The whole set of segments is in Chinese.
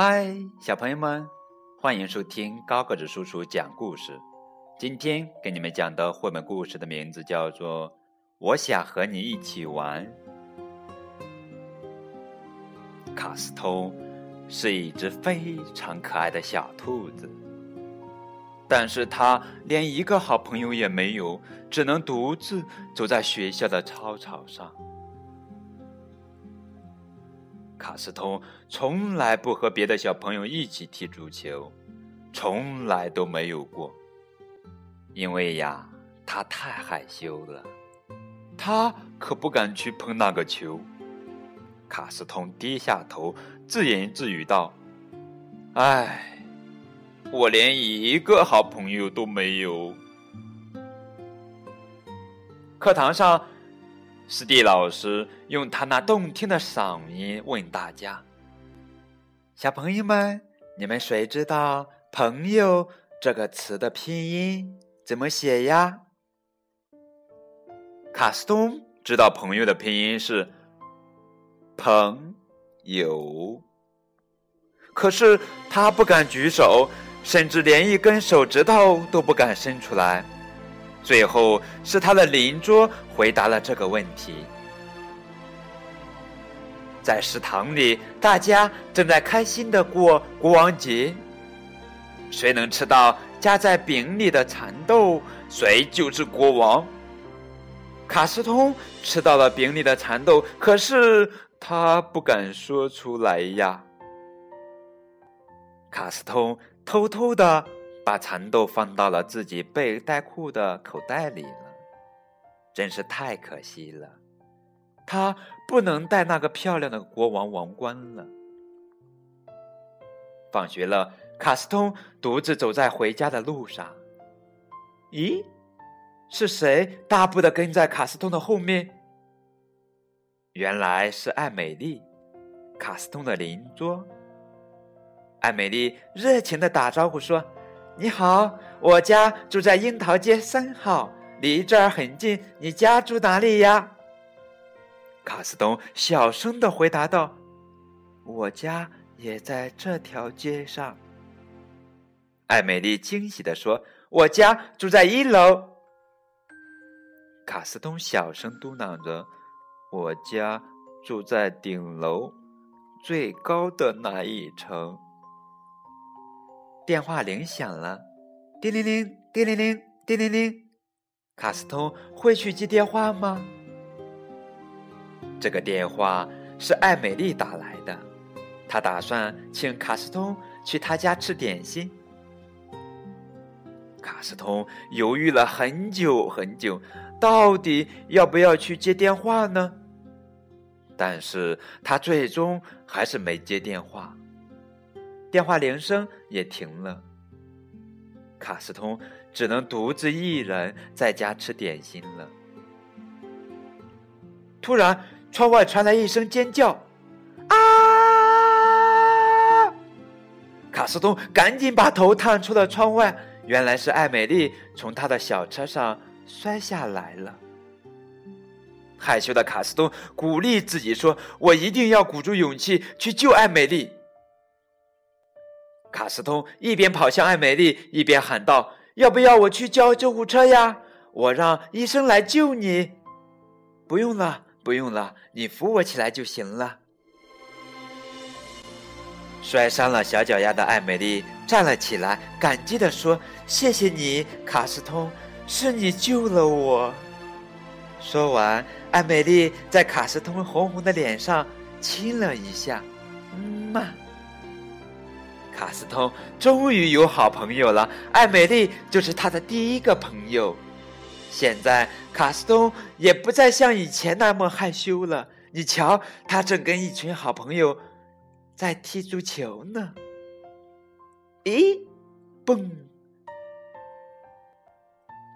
嗨，小朋友们，欢迎收听高个子叔叔讲故事。今天给你们讲的绘本故事的名字叫做《我想和你一起玩》。卡斯通是一只非常可爱的小兔子，但是它连一个好朋友也没有，只能独自走在学校的操场上。卡斯通从来不和别的小朋友一起踢足球，从来都没有过。因为呀，他太害羞了，他可不敢去碰那个球。卡斯通低下头，自言自语道：“唉，我连一个好朋友都没有。”课堂上。斯蒂老师用他那动听的嗓音问大家：“小朋友们，你们谁知道‘朋友’这个词的拼音怎么写呀？”卡斯通知道“朋友”的拼音是“朋友”，可是他不敢举手，甚至连一根手指头都不敢伸出来。最后是他的邻桌回答了这个问题。在食堂里，大家正在开心的过国王节。谁能吃到夹在饼里的蚕豆，谁就是国王。卡斯通吃到了饼里的蚕豆，可是他不敢说出来呀。卡斯通偷偷的。把蚕豆放到了自己背带裤的口袋里了，真是太可惜了。他不能戴那个漂亮的国王王冠了。放学了，卡斯通独自走在回家的路上。咦，是谁大步的跟在卡斯通的后面？原来是艾美丽，卡斯通的邻桌。艾美丽热情的打招呼说。你好，我家住在樱桃街三号，离这儿很近。你家住哪里呀？卡斯东小声的回答道：“我家也在这条街上。”艾美丽惊喜的说：“我家住在一楼。”卡斯东小声嘟囔着：“我家住在顶楼最高的那一层。”电话铃响了，叮铃铃，叮铃铃，叮铃铃。卡斯通会去接电话吗？这个电话是艾美丽打来的，她打算请卡斯通去她家吃点心。卡斯通犹豫了很久很久，到底要不要去接电话呢？但是他最终还是没接电话。电话铃声也停了，卡斯通只能独自一人在家吃点心了。突然，窗外传来一声尖叫：“啊！”卡斯通赶紧把头探出了窗外，原来是艾美丽从他的小车上摔下来了。害羞的卡斯通鼓励自己说：“我一定要鼓足勇气去救艾美丽。”卡斯通一边跑向艾美丽，一边喊道：“要不要我去叫救护车呀？我让医生来救你。”“不用了，不用了，你扶我起来就行了。”摔伤了小脚丫的艾美丽站了起来，感激地说：“谢谢你，卡斯通，是你救了我。”说完，艾美丽在卡斯通红红的脸上亲了一下，“嗯嘛。”卡斯通终于有好朋友了，艾美丽就是他的第一个朋友。现在卡斯通也不再像以前那么害羞了。你瞧，他正跟一群好朋友在踢足球呢。咦，嘣！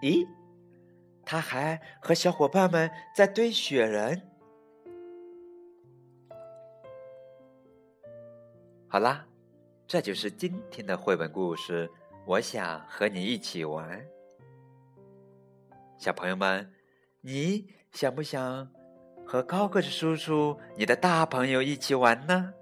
咦，他还和小伙伴们在堆雪人。好啦。这就是今天的绘本故事。我想和你一起玩，小朋友们，你想不想和高个子叔叔、你的大朋友一起玩呢？